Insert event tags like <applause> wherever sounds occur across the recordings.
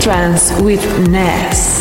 Trance with Ness.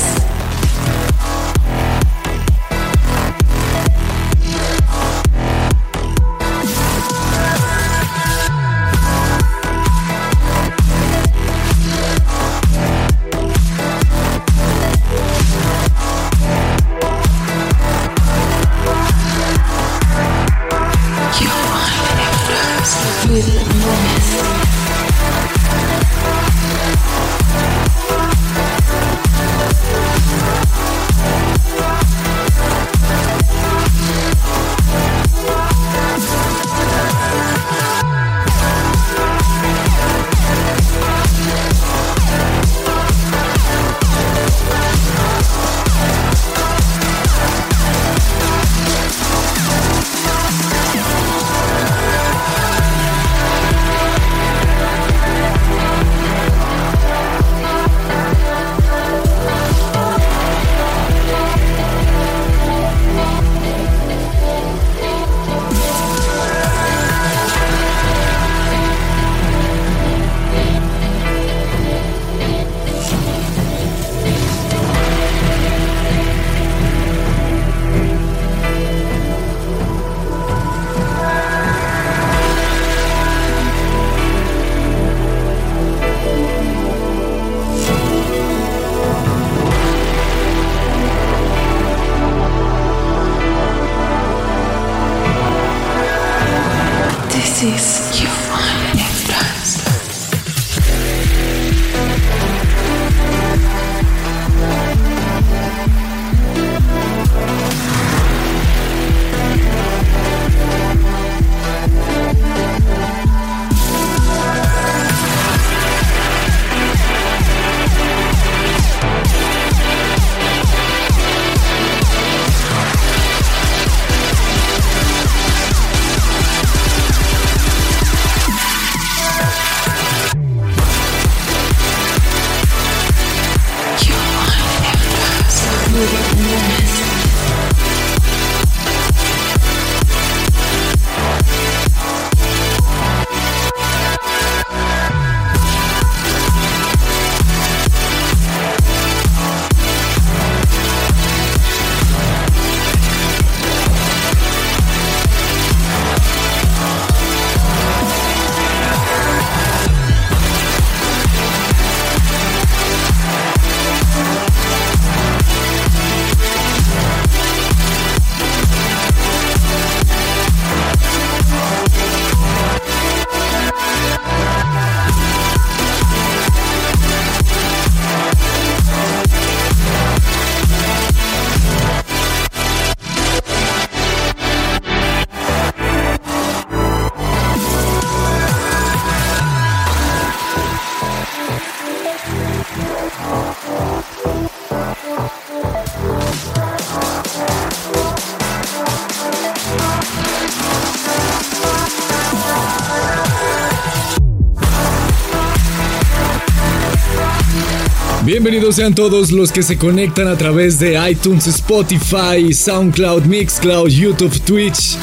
Bienvenidos sean todos los que se conectan a través de iTunes, Spotify, SoundCloud, Mixcloud, YouTube, Twitch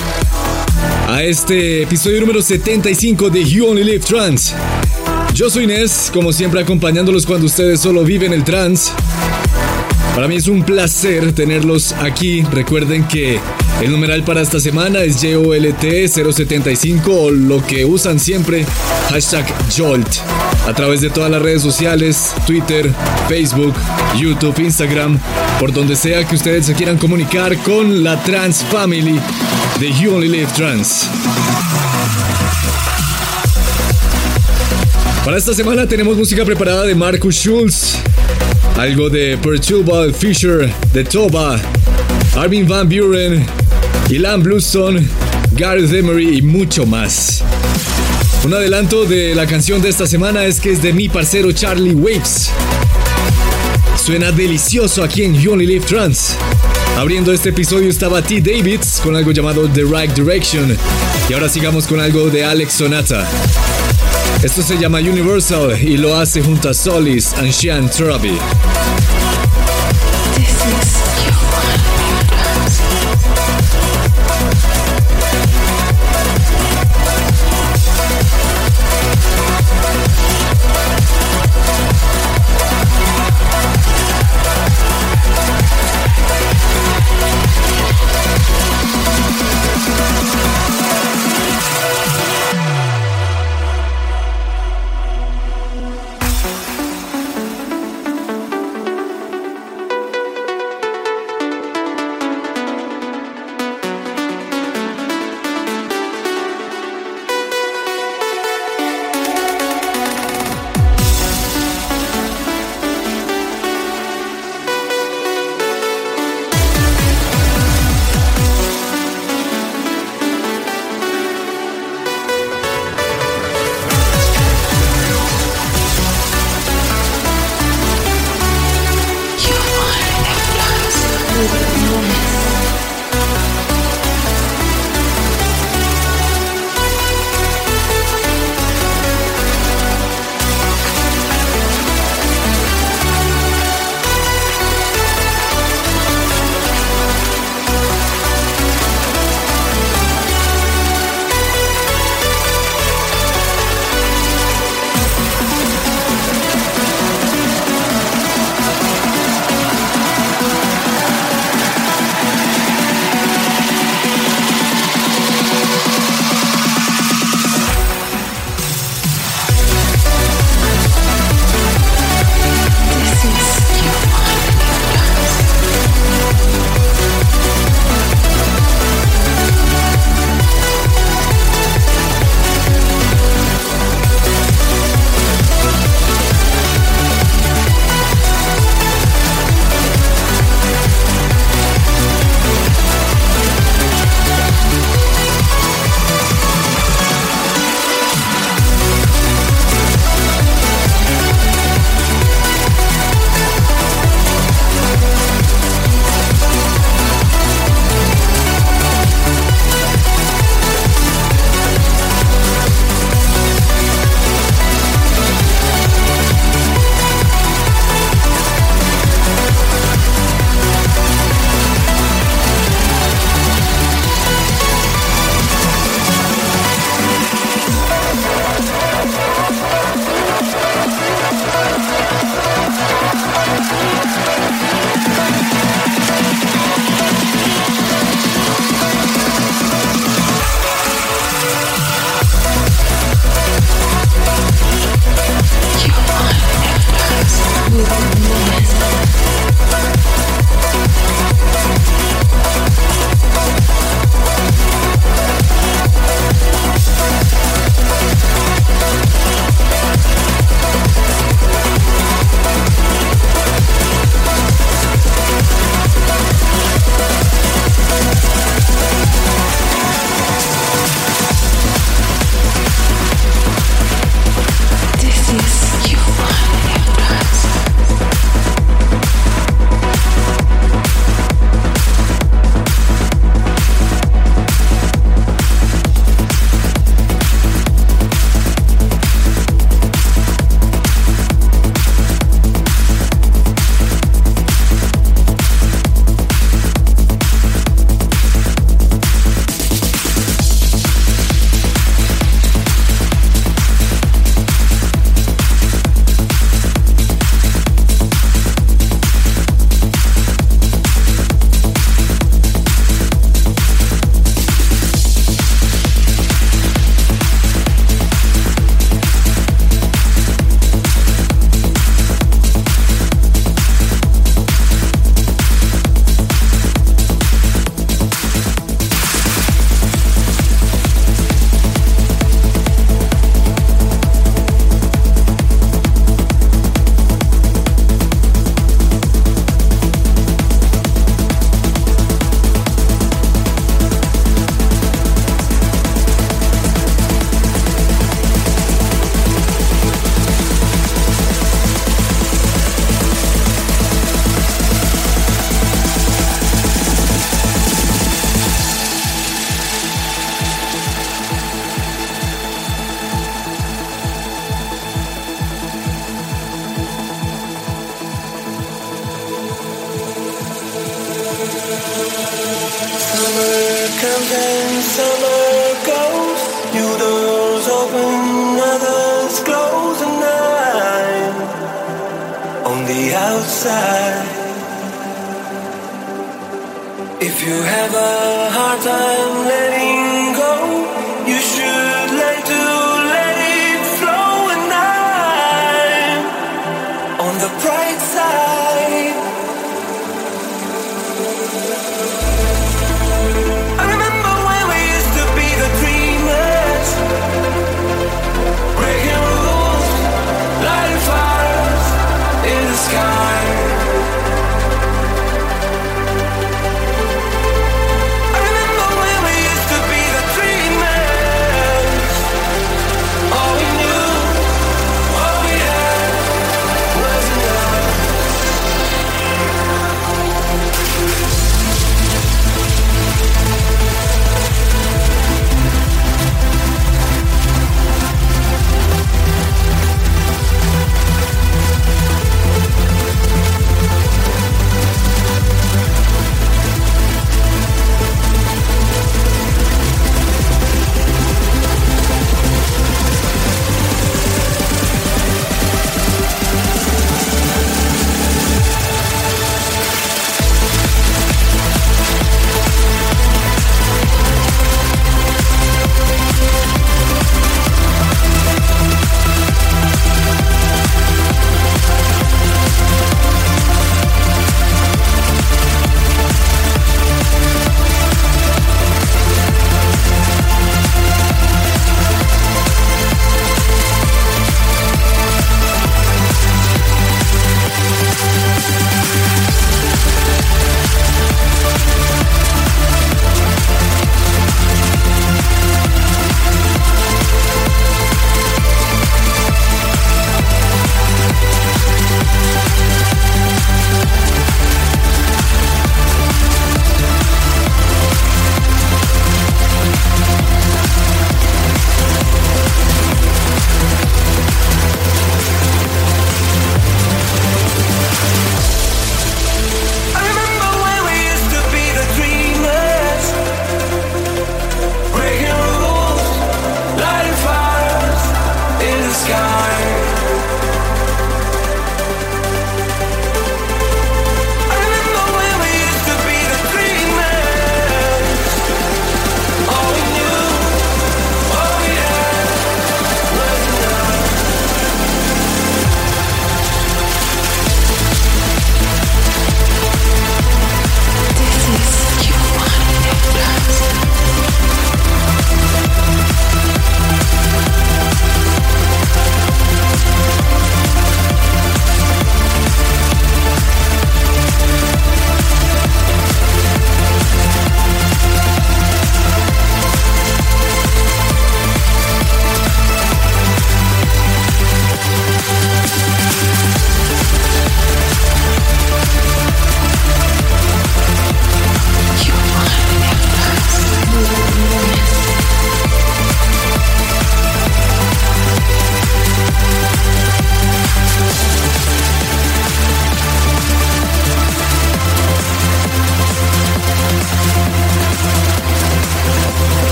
a este episodio número 75 de You Only Live Trans. Yo soy Inés, como siempre acompañándolos cuando ustedes solo viven el trans. Para mí es un placer tenerlos aquí. Recuerden que el numeral para esta semana es JOLT075 o lo que usan siempre, hashtag JOLT. A través de todas las redes sociales, Twitter, Facebook, YouTube, Instagram, por donde sea que ustedes se quieran comunicar con la Trans Family de You Only Live Trans. Para esta semana tenemos música preparada de Marcus Schulz, algo de Perturbal Fisher, de Toba, Armin Van Buren, Ilan Bluestone, Gareth Emery y mucho más. Un adelanto de la canción de esta semana es que es de mi parcero Charlie Waves. Suena delicioso aquí en You Only Live Trans. Abriendo este episodio estaba T. Davids con algo llamado The Right Direction. Y ahora sigamos con algo de Alex Sonata. Esto se llama Universal y lo hace junto a Solis and Sean Traby.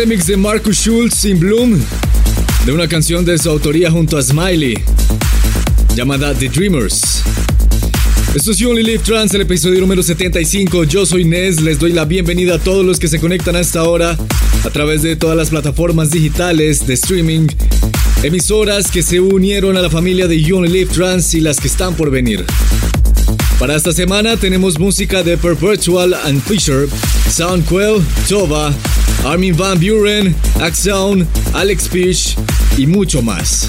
Remix de Marcus Schultz in Bloom de una canción de su autoría junto a Smiley llamada The Dreamers. Esto es You Only Live Trans, el episodio número 75. Yo soy Nes, les doy la bienvenida a todos los que se conectan a esta hora a través de todas las plataformas digitales de streaming, emisoras que se unieron a la familia de You Only Live Trans y las que están por venir. Para esta semana tenemos música de Perpetual and Fisher, Soundquell, Tova, Armin Van Buren, Axon, Alex Fish y mucho más.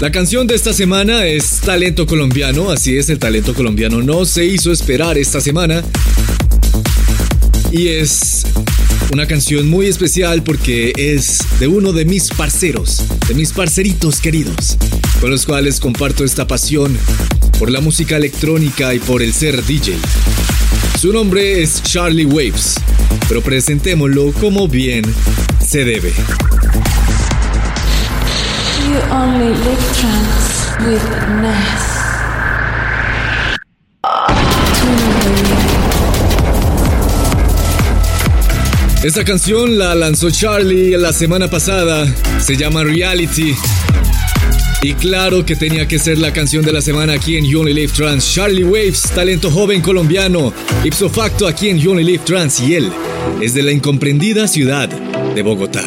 La canción de esta semana es Talento Colombiano, así es, el talento colombiano no se hizo esperar esta semana. Y es una canción muy especial porque es de uno de mis parceros, de mis parceritos queridos, con los cuales comparto esta pasión por la música electrónica y por el ser DJ. Su nombre es Charlie Waves, pero presentémoslo como bien se debe. You only live with. Esta canción la lanzó Charlie la semana pasada. Se llama Reality. Y claro que tenía que ser la canción de la semana aquí en You Only Live Trans. Charlie Waves, talento joven colombiano, ipso facto aquí en You Only Live Trans y él es de la incomprendida ciudad de Bogotá.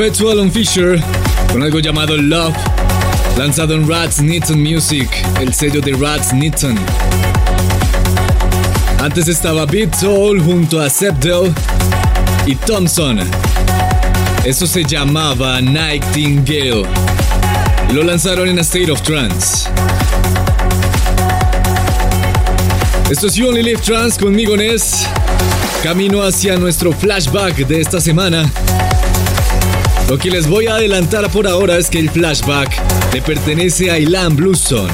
Perpetual on Fisher con algo llamado Love, lanzado en Rats Nitton Music, el sello de Rats Nitton. Antes estaba Beat Soul junto a Sepdel y Thompson. Eso se llamaba Nightingale lo lanzaron en A State of Trance. Esto es You Only Live Trance conmigo Ness. Camino hacia nuestro flashback de esta semana lo que les voy a adelantar por ahora es que el flashback le pertenece a Ilan Bluestone.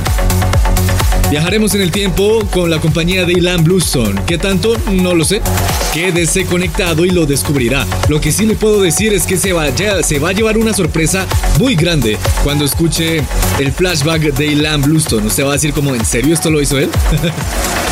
Viajaremos en el tiempo con la compañía de Ilan Bluestone. ¿Qué tanto? No lo sé. Quédese conectado y lo descubrirá. Lo que sí le puedo decir es que se va, se va a llevar una sorpresa muy grande cuando escuche el flashback de Ilan Bluestone. Usted va a decir como, ¿en serio esto lo hizo él? <laughs>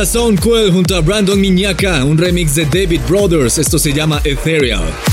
Está Soundquell junto a Brandon Miñaca, un remix de David Brothers. Esto se llama Ethereal.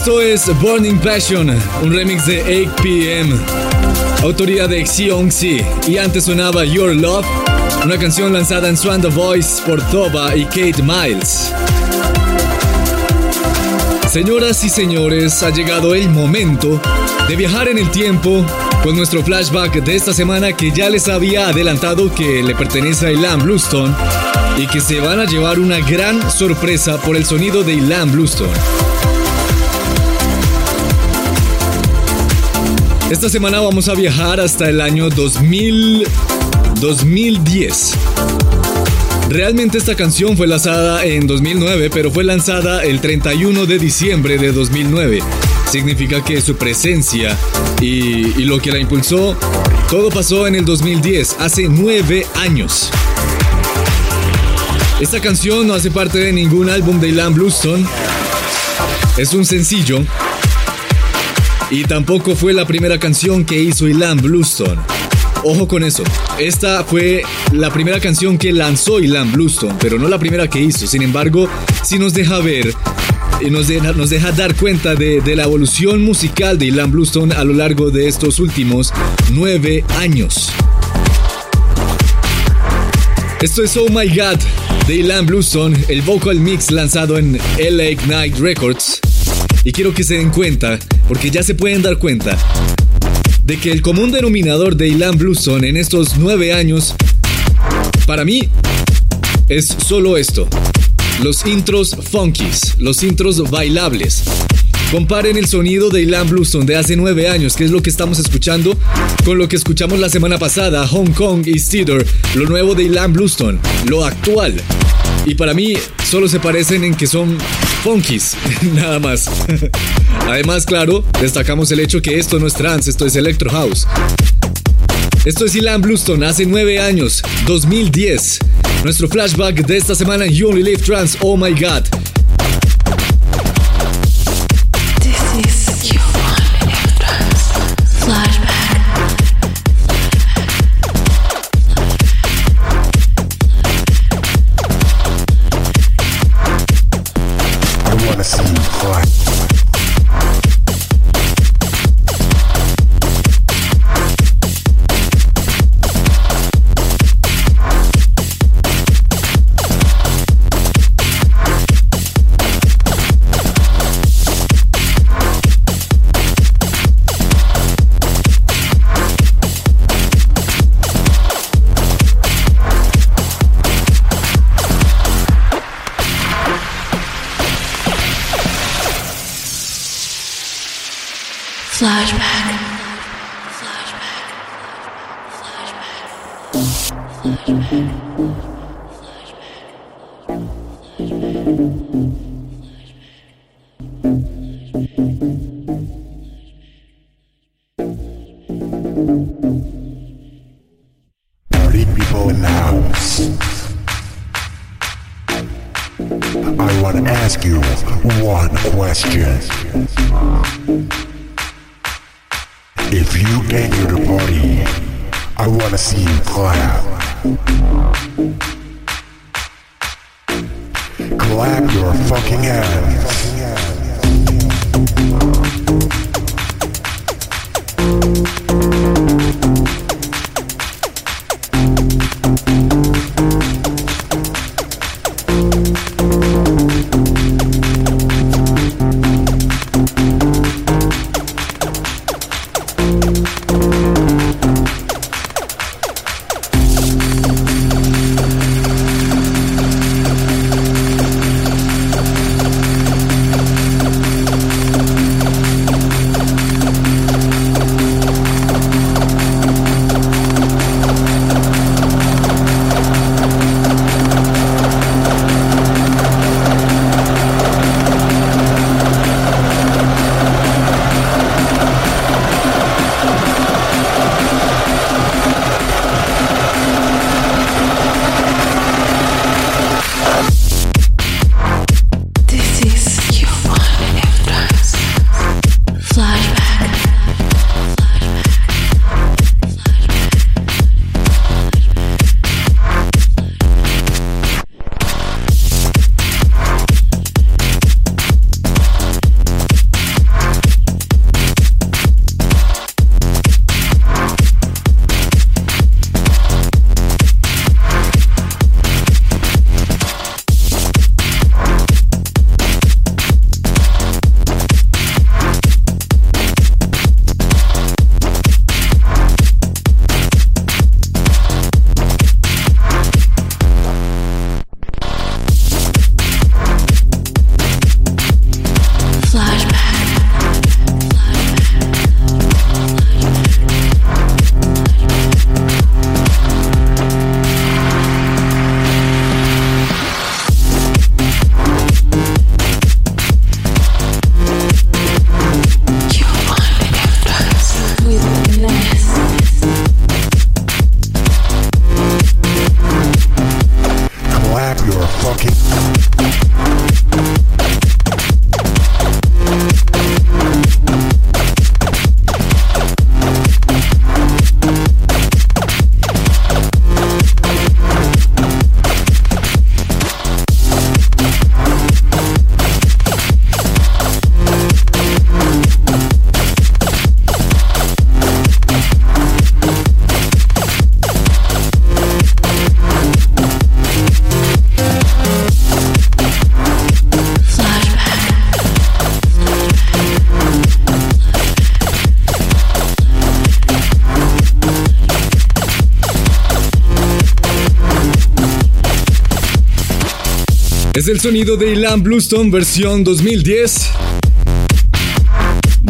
Esto es Burning Passion, un remix de 8pm, autoría de Xiongxi, y antes sonaba Your Love, una canción lanzada en Swan The Voice por Toba y Kate Miles. Señoras y señores, ha llegado el momento de viajar en el tiempo con nuestro flashback de esta semana que ya les había adelantado que le pertenece a Ilan Bluestone y que se van a llevar una gran sorpresa por el sonido de Ilan Bluestone. Esta semana vamos a viajar hasta el año 2000, 2010. Realmente esta canción fue lanzada en 2009, pero fue lanzada el 31 de diciembre de 2009. Significa que su presencia y, y lo que la impulsó, todo pasó en el 2010, hace nueve años. Esta canción no hace parte de ningún álbum de Ilan Bluestone. Es un sencillo y tampoco fue la primera canción que hizo Ilan Bluestone. Ojo con eso. Esta fue la primera canción que lanzó Ilan Bluestone, pero no la primera que hizo. Sin embargo, sí nos deja ver y nos deja, nos deja dar cuenta de, de, la evolución musical de Ilan Bluestone a lo largo de estos últimos nueve años. Esto es Oh My God de Ilan Bluestone, el vocal mix lanzado en LA Night Records. Y quiero que se den cuenta, porque ya se pueden dar cuenta, de que el común denominador de Ilan Bluestone en estos nueve años, para mí, es solo esto. Los intros funkies, los intros bailables. Comparen el sonido de Ilan Bluestone de hace nueve años, que es lo que estamos escuchando, con lo que escuchamos la semana pasada, Hong Kong y Cedar, lo nuevo de Ilan Bluestone, lo actual. Y para mí solo se parecen en que son funkies, <laughs> nada más. <laughs> Además, claro, destacamos el hecho que esto no es trance, esto es electro house. Esto es Ilan Bluestone hace nueve años, 2010. Nuestro flashback de esta semana en You Only Live Trance, oh my god. Es el sonido de Ilan Bluestone versión 2010.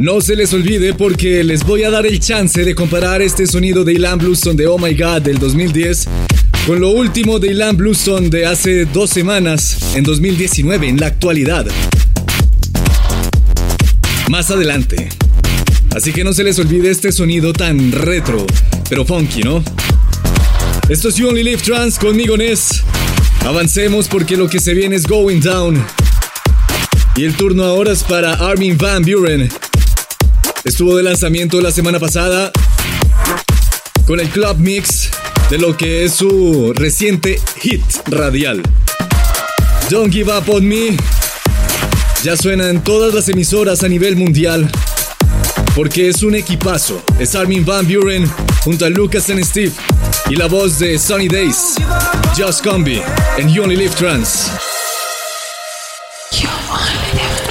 No se les olvide porque les voy a dar el chance de comparar este sonido de Ilan Bluestone de Oh My God del 2010 con lo último de Ilan Bluestone de hace dos semanas en 2019 en la actualidad. Más adelante. Así que no se les olvide este sonido tan retro, pero funky, ¿no? Esto es You Only Live Trans conmigo Ness. Avancemos porque lo que se viene es Going Down. Y el turno ahora es para Armin Van Buren. Estuvo de lanzamiento la semana pasada con el Club Mix de lo que es su reciente hit radial. Don't Give Up on Me. Ya suena en todas las emisoras a nivel mundial. Porque es un equipazo. Es Armin Van Buren junto a Lucas and Steve y la voz de Sunny Days, Just Combi en You Only Live Trans. You only live.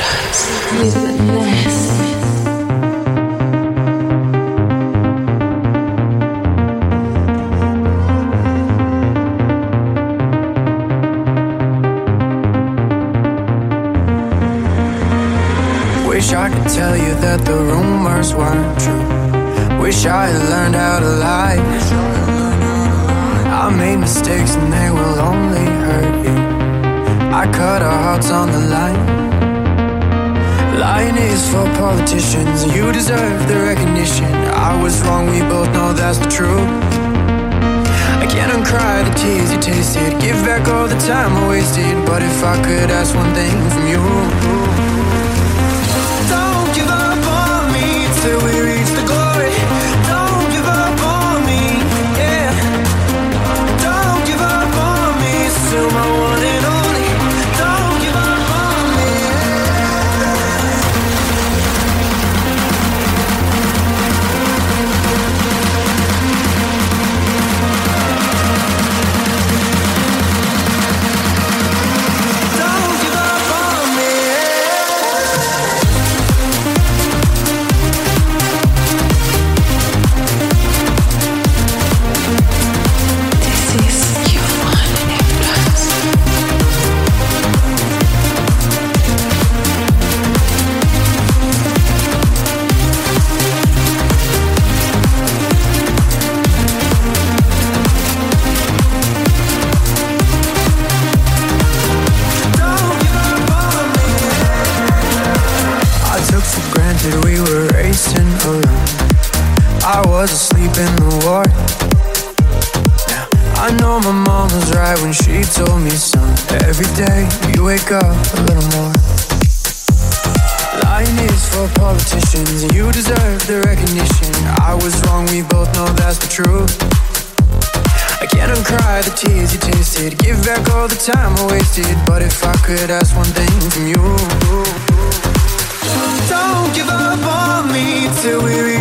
Wish I could tell you that the rumors weren't true. Wish I had learned how to lie. Mistakes and they will only hurt you. I cut our hearts on the line. Lying is for politicians, you deserve the recognition. I was wrong, we both know that's the truth. I can't uncry the tears you tasted, give back all the time I wasted. But if I could ask one thing from you. Up a little more. Lying is for politicians, and you deserve the recognition. I was wrong, we both know that's the truth. I can't uncry the tears you tasted. Give back all the time I wasted. But if I could ask one thing from you, don't give up on me till we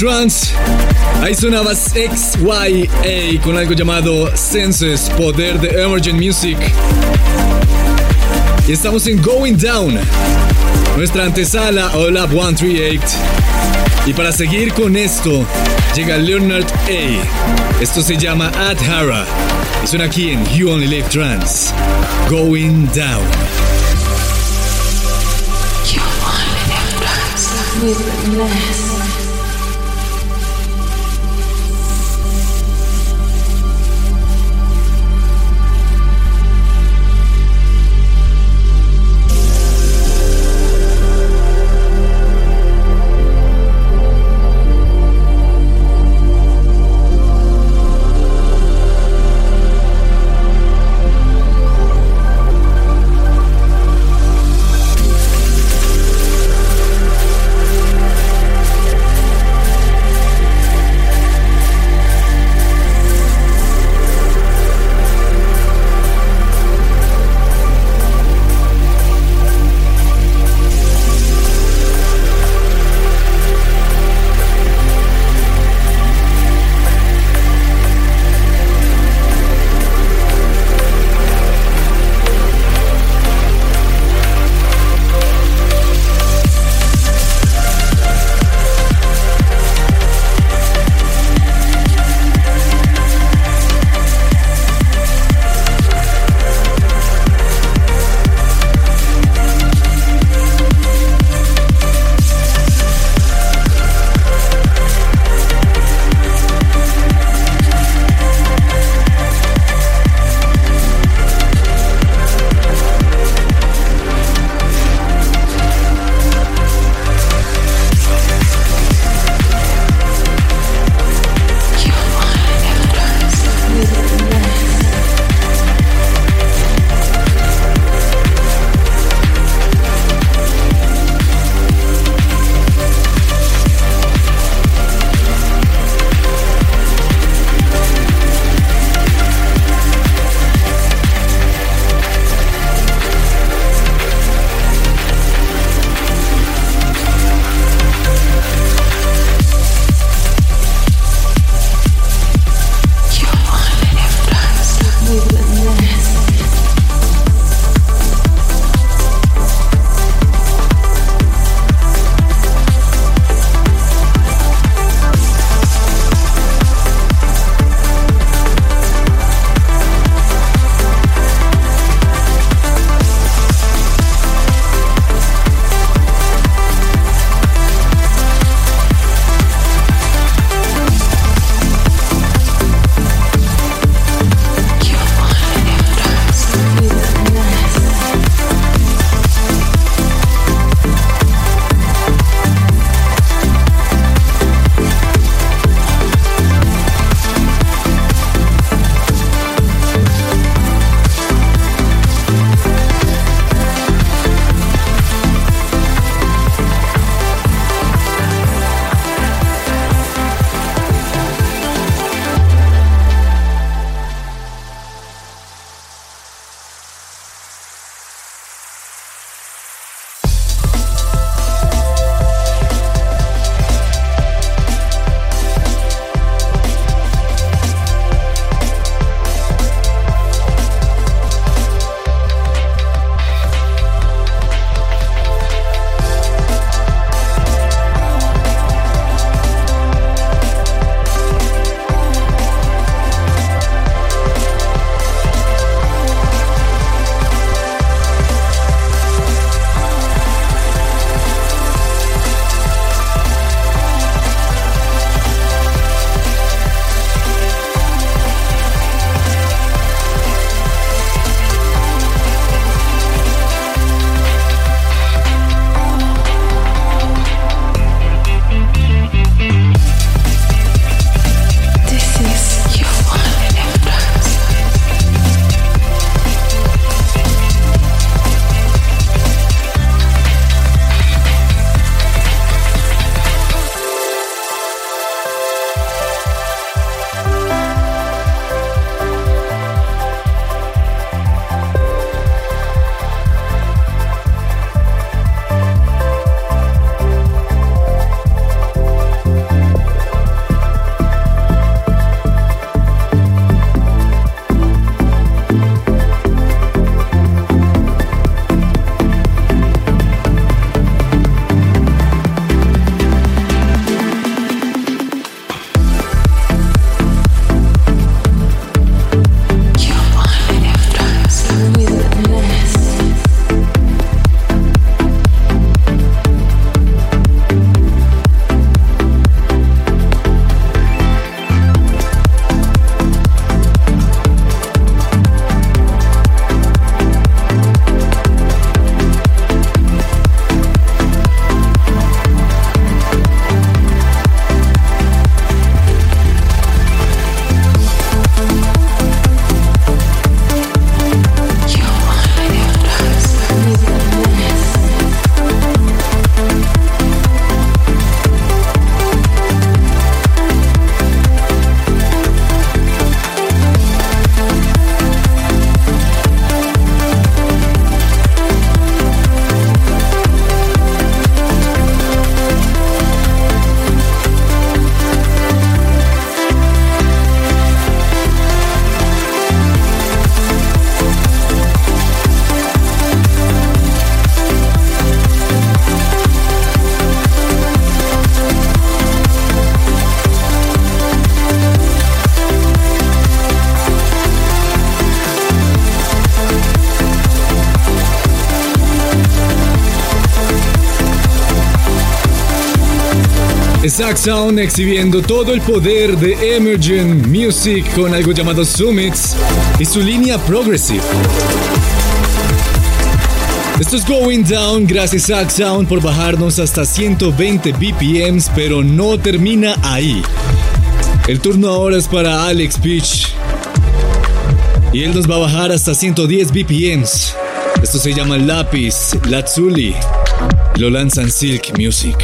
Trans. Ahí sonabas XYA con algo llamado Senses, poder de Emergent Music. Y estamos en Going Down, nuestra antesala o Lab 138. Y para seguir con esto, llega Leonard A. Esto se llama Adhara. Y suena aquí en You Only Live Trans. Going Down. You only live trans. Zack Sound exhibiendo todo el poder de Emergent Music con algo llamado Summits y su línea Progressive. Esto es Going Down, gracias a Sound por bajarnos hasta 120 BPMs, pero no termina ahí. El turno ahora es para Alex Peach. Y él nos va a bajar hasta 110 BPMs. Esto se llama Lápiz, Lazuli. Lo lanzan Silk Music.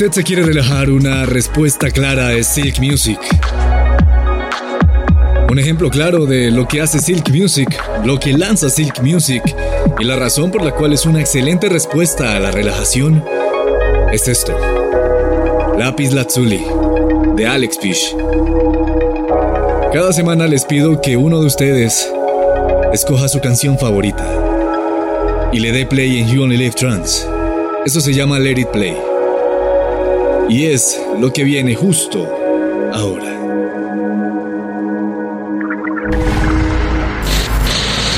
Usted se quiere relajar, una respuesta clara es Silk Music. Un ejemplo claro de lo que hace Silk Music, lo que lanza Silk Music y la razón por la cual es una excelente respuesta a la relajación es esto. Lápiz Lazuli, de Alex Fish. Cada semana les pido que uno de ustedes escoja su canción favorita y le dé play en You Only Live Trance. Eso se llama Let It Play. Y es lo que viene justo ahora.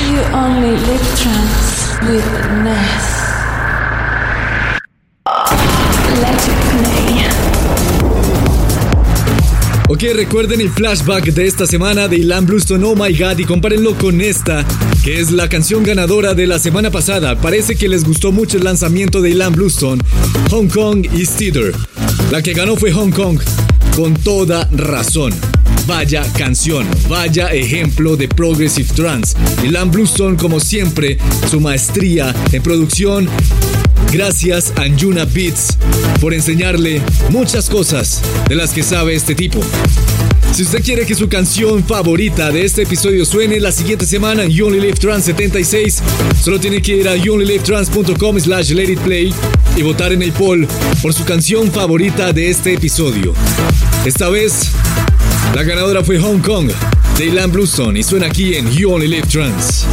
You only live with Ness. Ok, recuerden el flashback de esta semana de Ilan Bluestone Oh My God y compárenlo con esta, que es la canción ganadora de la semana pasada. Parece que les gustó mucho el lanzamiento de Ilan Bluestone, Hong Kong y Steeder. La que ganó fue Hong Kong, con toda razón. Vaya canción, vaya ejemplo de Progressive Trance. Ilan Bluestone, como siempre, su maestría en producción. Gracias a Anjuna Beats por enseñarle muchas cosas de las que sabe este tipo. Si usted quiere que su canción favorita de este episodio suene la siguiente semana en You Only Live Trans 76, solo tiene que ir a youonlylivetrans.com slash let it play y votar en el poll por su canción favorita de este episodio. Esta vez, la ganadora fue Hong Kong de Ilan Bluestone y suena aquí en You Only Live Trans.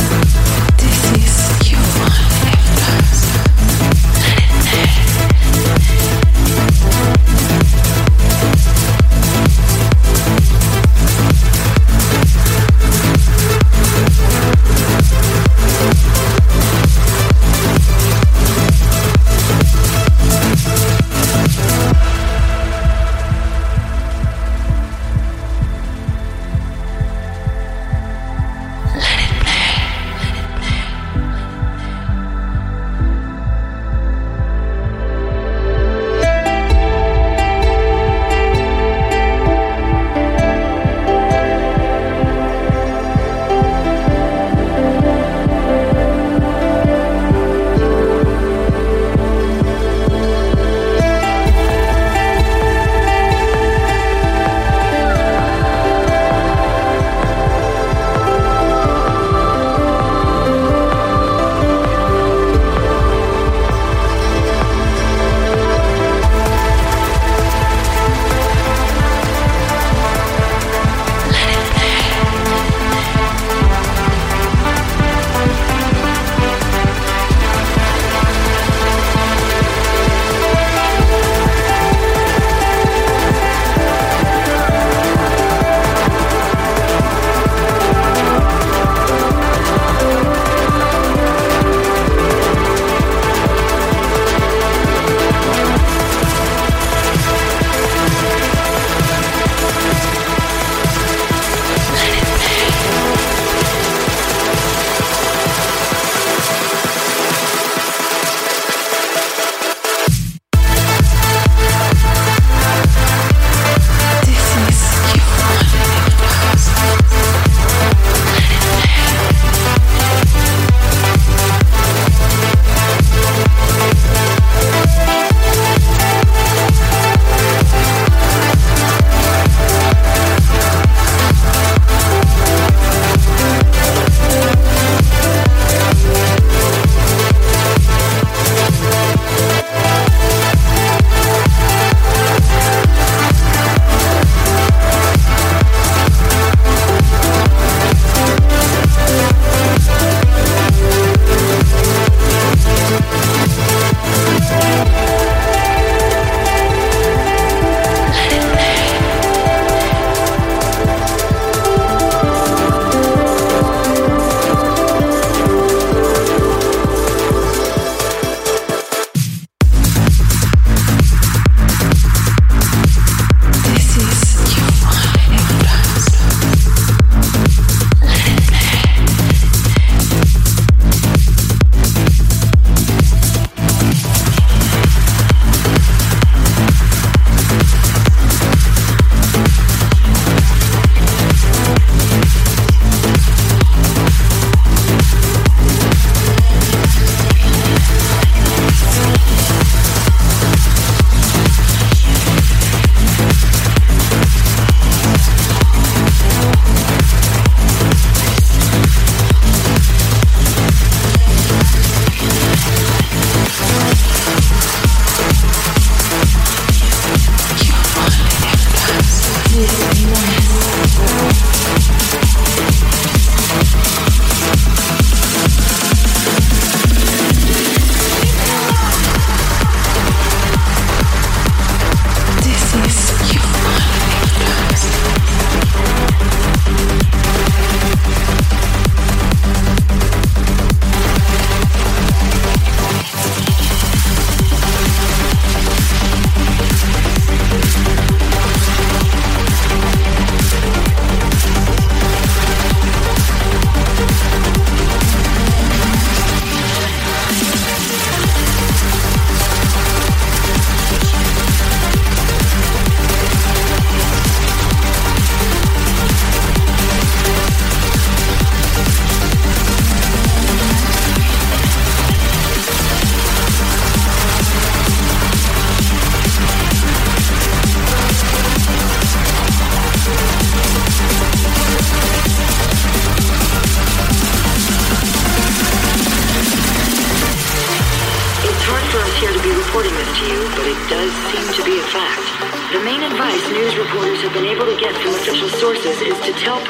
Tell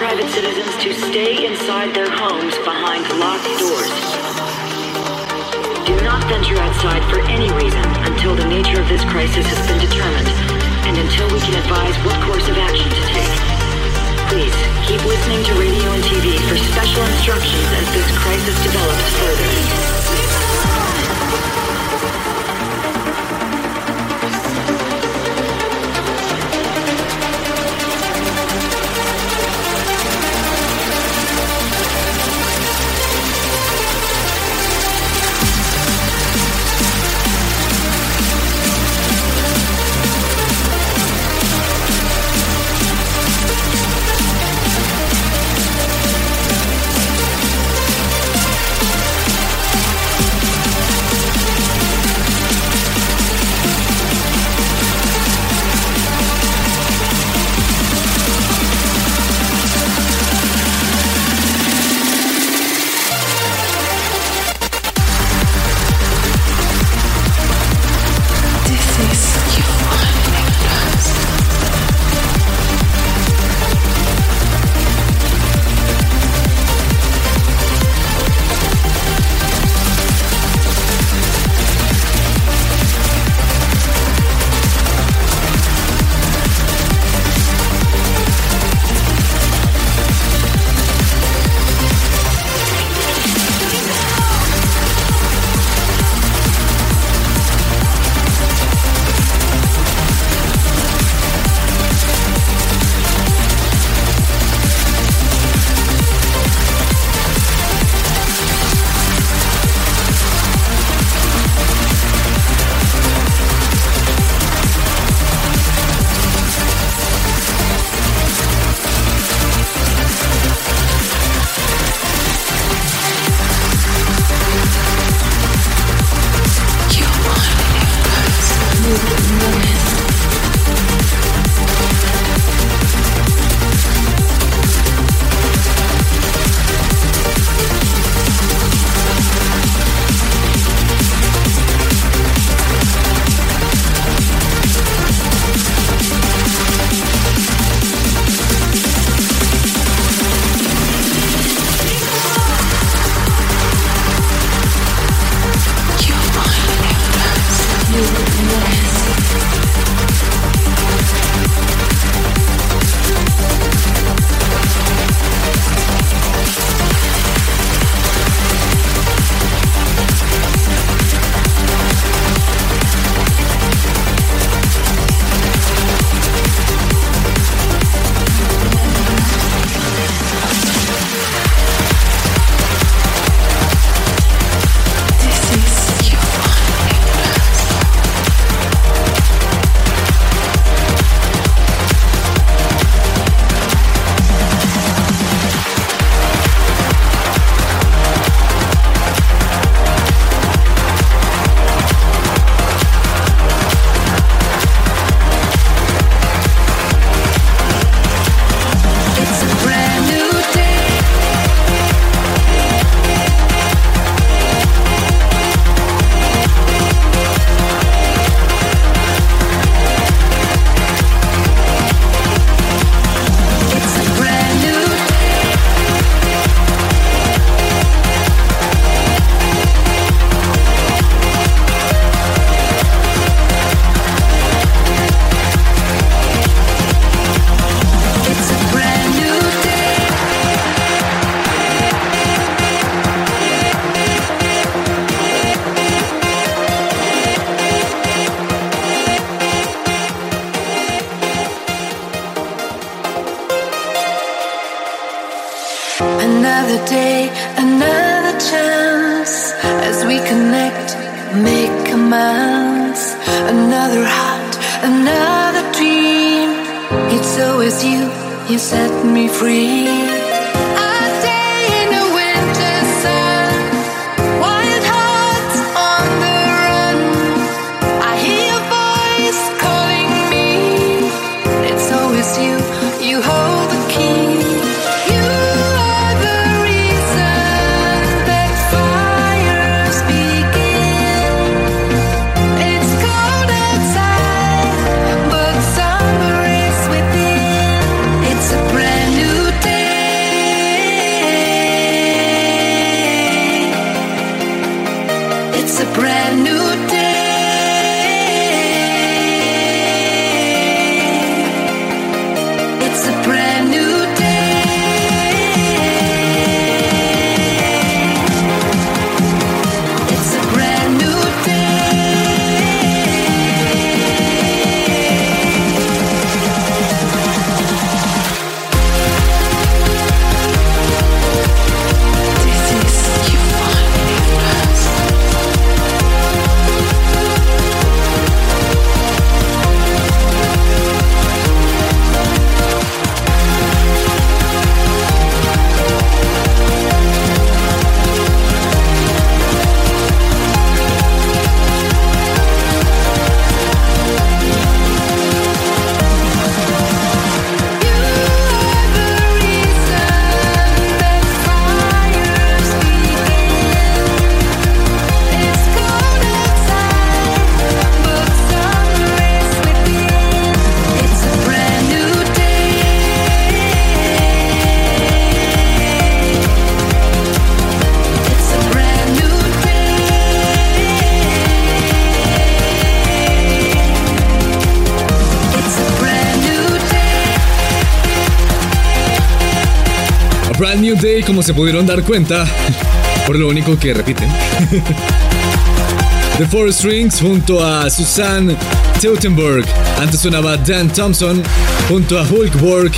Como se pudieron dar cuenta, <laughs> por lo único que repiten. <laughs> The Four Strings junto a Susan Teutenberg. Antes sonaba Dan Thompson junto a Hulkborg.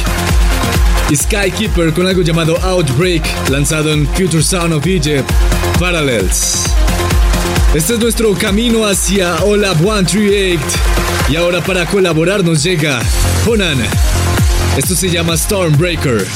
Y Skykeeper con algo llamado Outbreak, lanzado en Future Sound of Egypt, Parallels. Este es nuestro camino hacia Olab 138. Y ahora para colaborar nos llega Conan. Esto se llama Stormbreaker.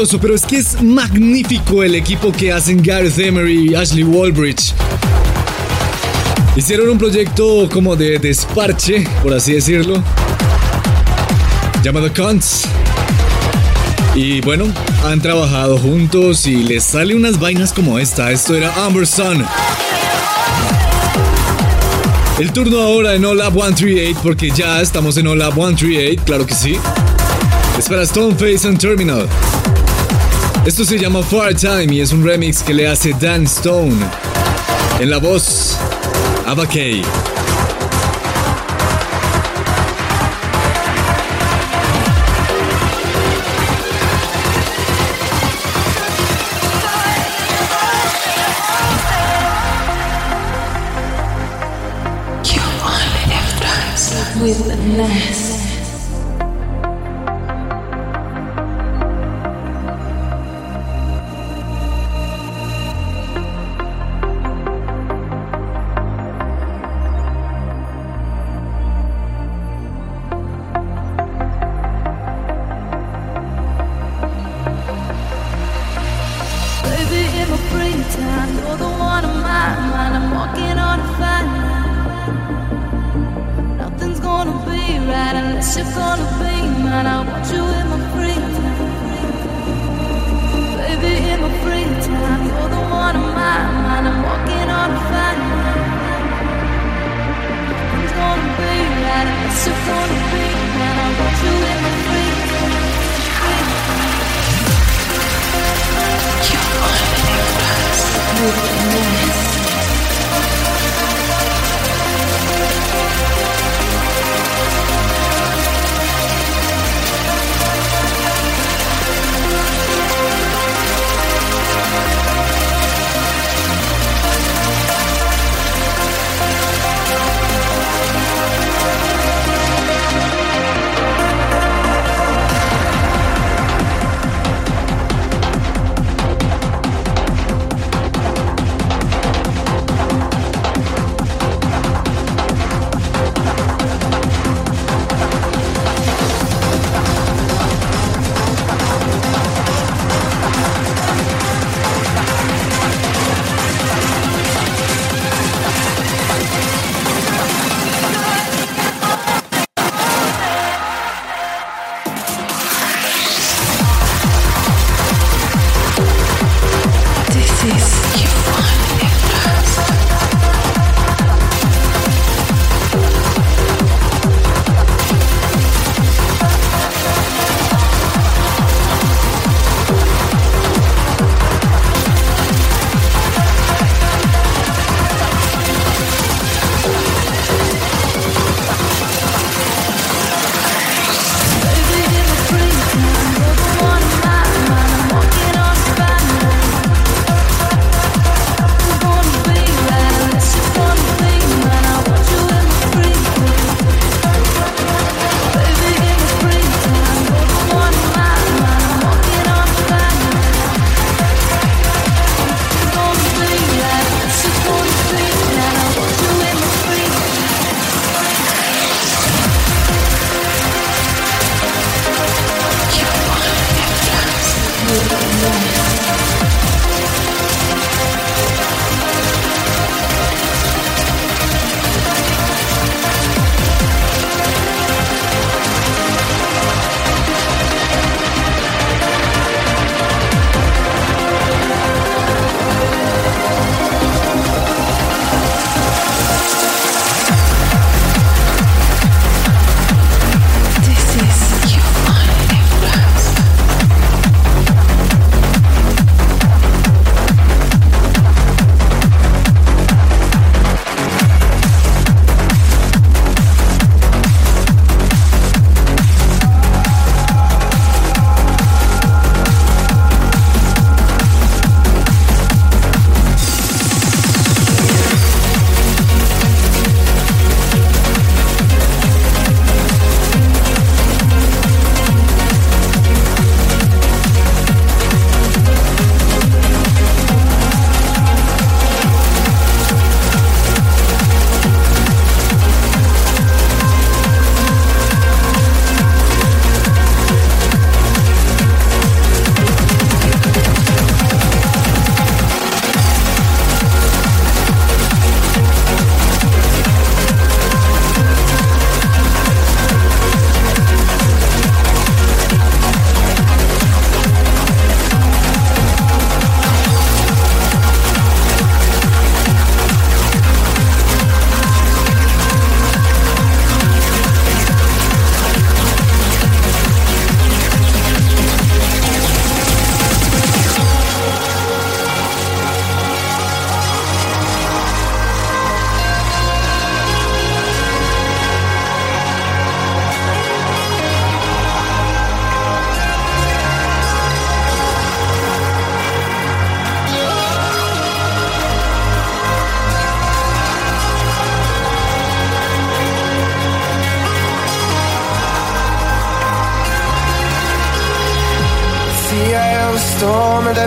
Pero es que es magnífico el equipo que hacen Gareth Emery y Ashley Walbridge. Hicieron un proyecto como de desparche, por así decirlo, llamado Cons. Y bueno, han trabajado juntos y les sale unas vainas como esta. Esto era Amber Sun. El turno ahora en Up 138 porque ya estamos en Up 138, claro que sí. Es para Stoneface and Terminal. Esto se llama Far Time y es un remix que le hace Dan Stone. En la voz, Abba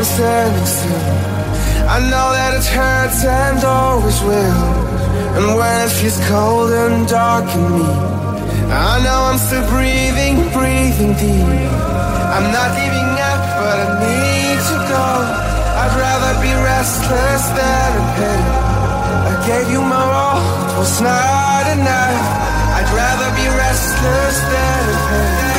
I'm standing still. I know that it hurts and always will. And when it feels cold and dark in me, I know I'm still breathing, breathing deep. I'm not giving up, but I need to go. I'd rather be restless than in pain. I gave you my all, it was not enough. I'd rather be restless than in pain.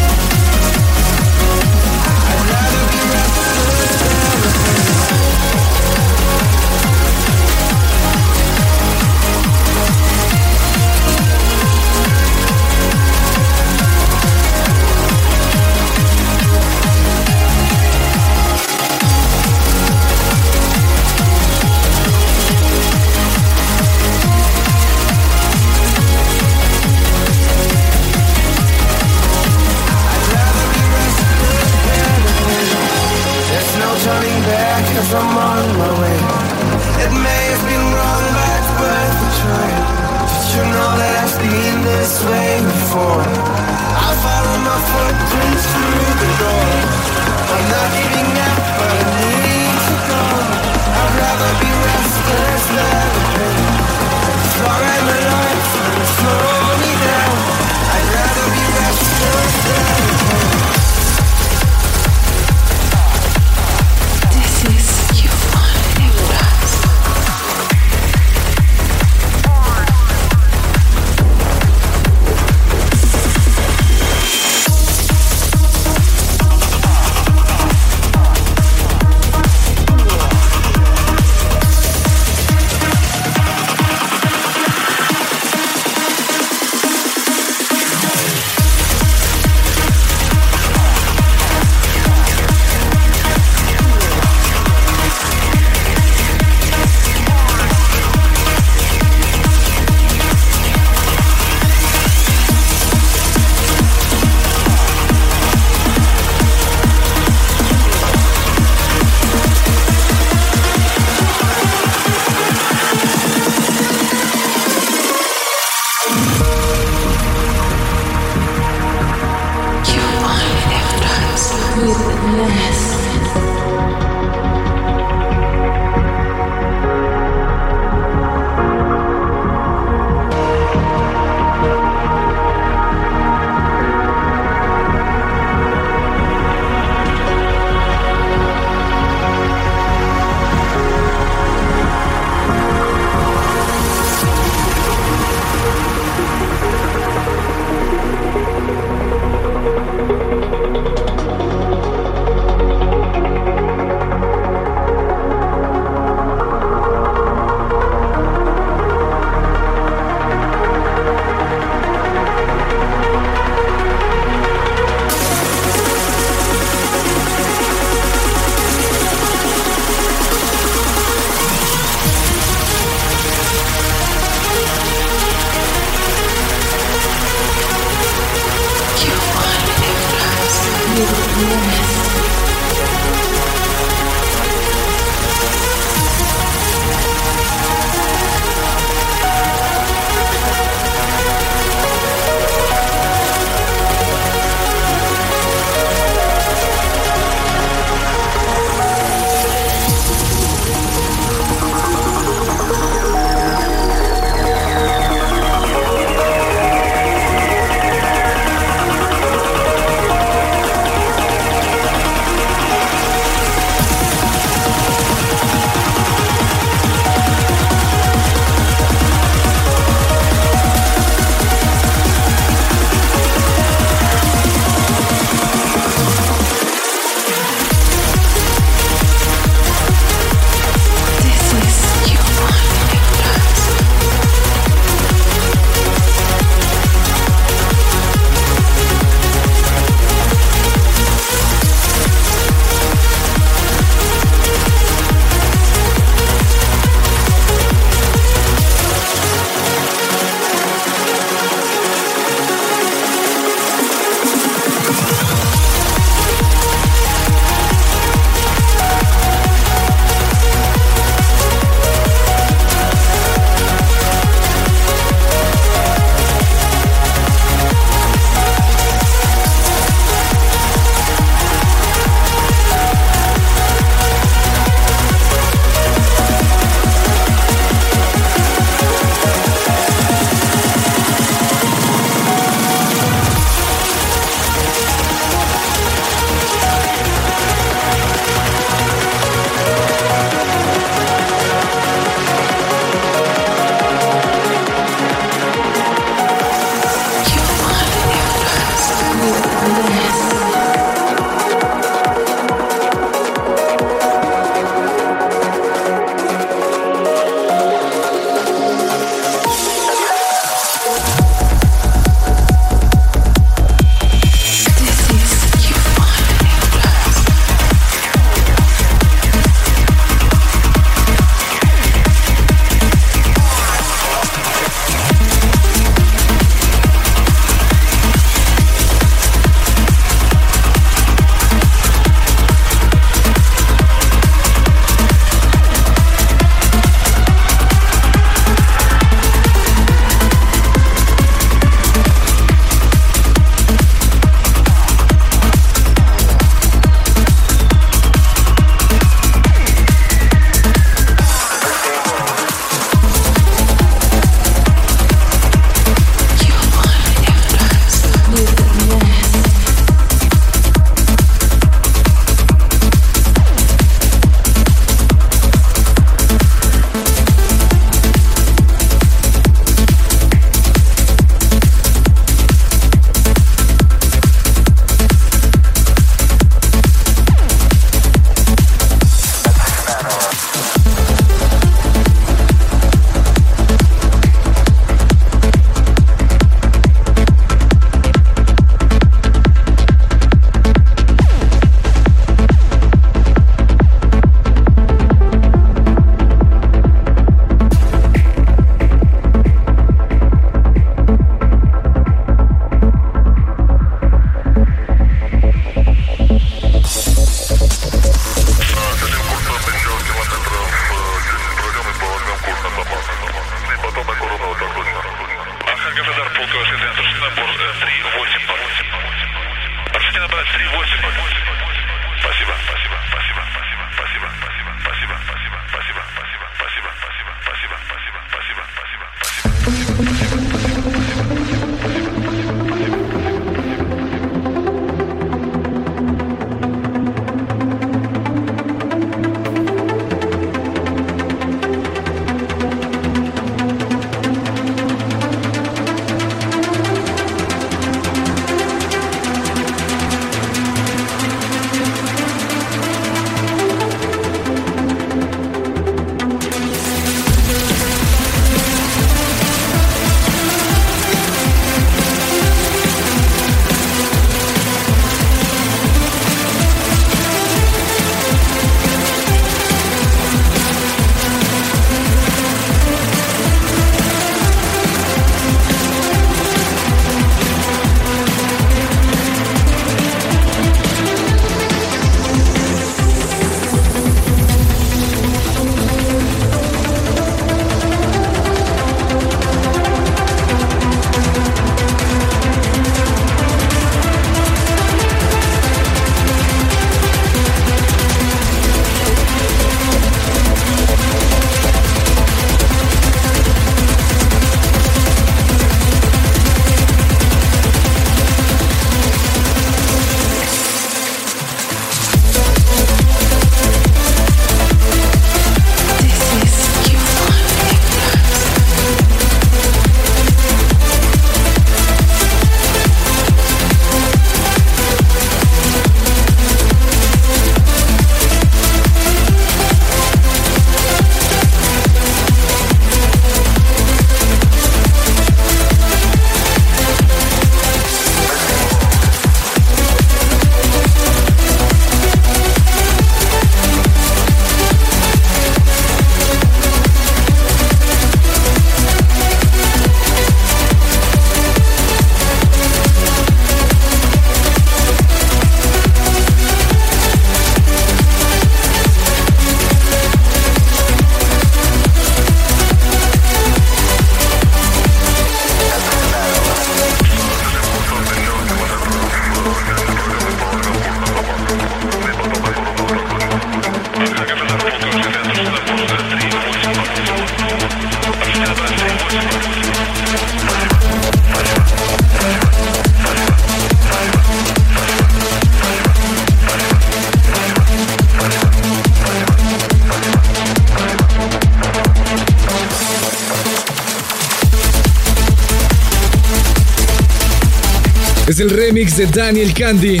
El remix de Daniel Candy,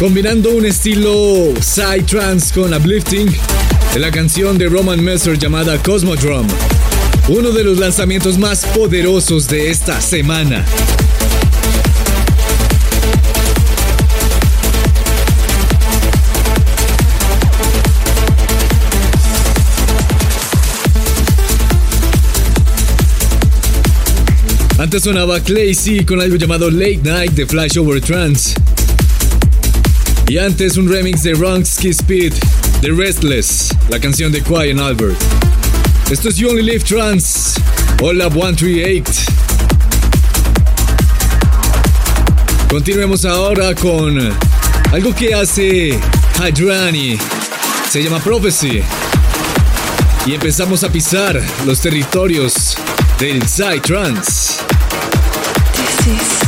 combinando un estilo psy-trance con uplifting de la canción de Roman Messer llamada Cosmodrum, uno de los lanzamientos más poderosos de esta semana. Antes sonaba Clay con algo llamado Late Night de Flash Over Trance. Y antes un remix de Ronski Speed de Restless, la canción de Quiet Albert. Esto es You Only Live Trance. Hola 138. Continuemos ahora con algo que hace Hydrani. Se llama Prophecy. Y empezamos a pisar los territorios del Psytrance. This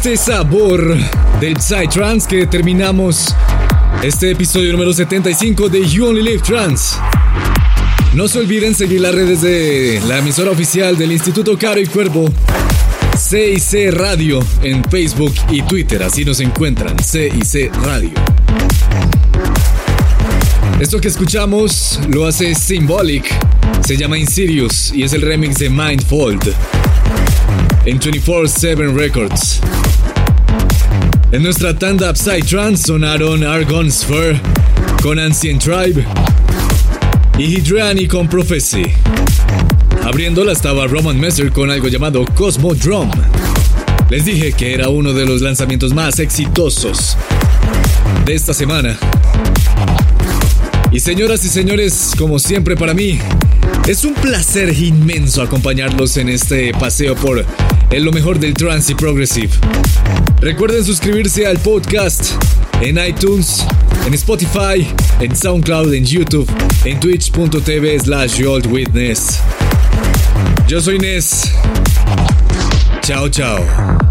este sabor del Psytrance que terminamos este episodio número 75 de You Only Live Trans. No se olviden seguir las redes de la emisora oficial del Instituto Caro y Cuervo, CIC Radio, en Facebook y Twitter. Así nos encuentran, CIC Radio. Esto que escuchamos lo hace Symbolic, se llama Insidious y es el remix de Mindfold en 24-7 Records. En nuestra tanda Trans sonaron Argon Sphere con Ancient Tribe y Hydrani con Prophecy. Abriéndola estaba Roman Messer con algo llamado Cosmo Drum. Les dije que era uno de los lanzamientos más exitosos de esta semana. Y señoras y señores, como siempre para mí, es un placer inmenso acompañarlos en este paseo por en lo mejor del trance y progressive. Recuerden suscribirse al podcast en iTunes, en Spotify, en SoundCloud, en YouTube, en twitch.tv slash Witness. Yo soy Nes. Chao, chao.